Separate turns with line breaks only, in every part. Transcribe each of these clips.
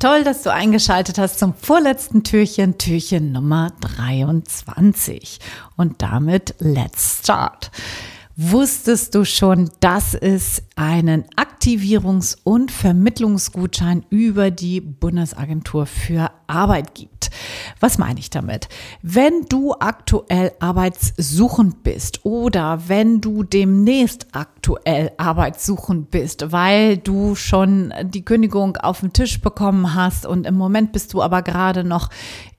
Toll, dass du eingeschaltet hast zum vorletzten Türchen, Türchen Nummer 23. Und damit let's start. Wusstest du schon, dass es einen Aktivierungs- und Vermittlungsgutschein über die Bundesagentur für Arbeit gibt? Was meine ich damit? Wenn du aktuell arbeitssuchend bist oder wenn du demnächst aktuell arbeitssuchend bist, weil du schon die Kündigung auf den Tisch bekommen hast und im Moment bist du aber gerade noch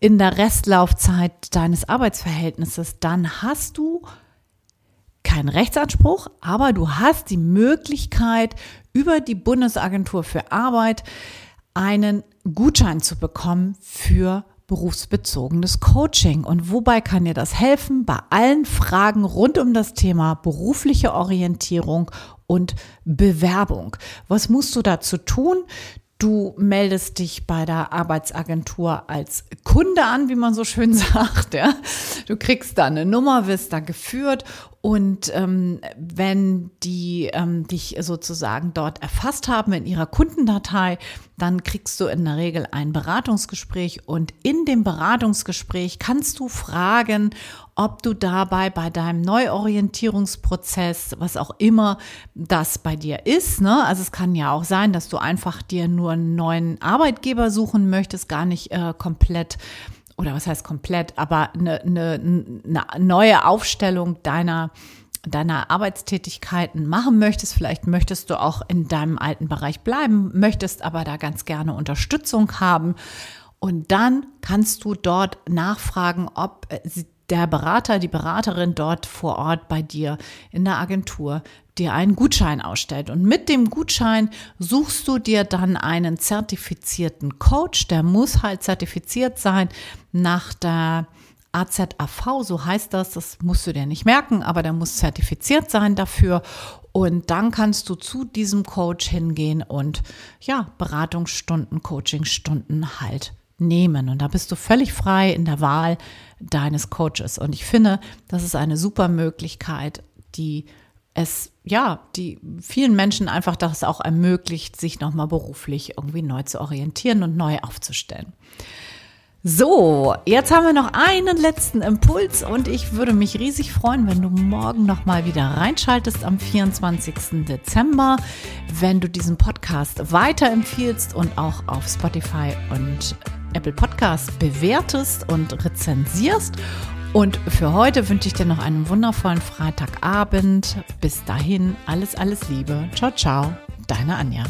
in der Restlaufzeit deines Arbeitsverhältnisses, dann hast du keinen Rechtsanspruch, aber du hast die Möglichkeit, über die Bundesagentur für Arbeit einen Gutschein zu bekommen für berufsbezogenes Coaching. Und wobei kann dir das helfen? Bei allen Fragen rund um das Thema berufliche Orientierung und Bewerbung. Was musst du dazu tun? Du meldest dich bei der Arbeitsagentur als Kunde an, wie man so schön sagt. Ja. Du kriegst da eine Nummer, wirst da geführt und ähm, wenn die ähm, dich sozusagen dort erfasst haben in ihrer Kundendatei, dann kriegst du in der Regel ein Beratungsgespräch und in dem Beratungsgespräch kannst du fragen, ob du dabei bei deinem Neuorientierungsprozess, was auch immer das bei dir ist, ne? also es kann ja auch sein, dass du einfach dir nur einen neuen Arbeitgeber suchen möchtest, gar nicht äh, komplett oder was heißt komplett, aber eine, eine, eine neue Aufstellung deiner deiner Arbeitstätigkeiten machen möchtest. Vielleicht möchtest du auch in deinem alten Bereich bleiben, möchtest aber da ganz gerne Unterstützung haben. Und dann kannst du dort nachfragen, ob der Berater, die Beraterin dort vor Ort bei dir in der Agentur dir einen Gutschein ausstellt. Und mit dem Gutschein suchst du dir dann einen zertifizierten Coach, der muss halt zertifiziert sein nach der AZAV, so heißt das, das musst du dir nicht merken, aber der muss zertifiziert sein dafür. Und dann kannst du zu diesem Coach hingehen und ja, Beratungsstunden, Coachingstunden halt nehmen. Und da bist du völlig frei in der Wahl deines Coaches. Und ich finde, das ist eine super Möglichkeit, die es, ja, die vielen Menschen einfach das auch ermöglicht, sich nochmal beruflich irgendwie neu zu orientieren und neu aufzustellen. So, jetzt haben wir noch einen letzten Impuls und ich würde mich riesig freuen, wenn du morgen nochmal wieder reinschaltest am 24. Dezember, wenn du diesen Podcast weiterempfiehlst und auch auf Spotify und Apple Podcast bewertest und rezensierst. Und für heute wünsche ich dir noch einen wundervollen Freitagabend. Bis dahin, alles, alles Liebe. Ciao, ciao, deine Anja.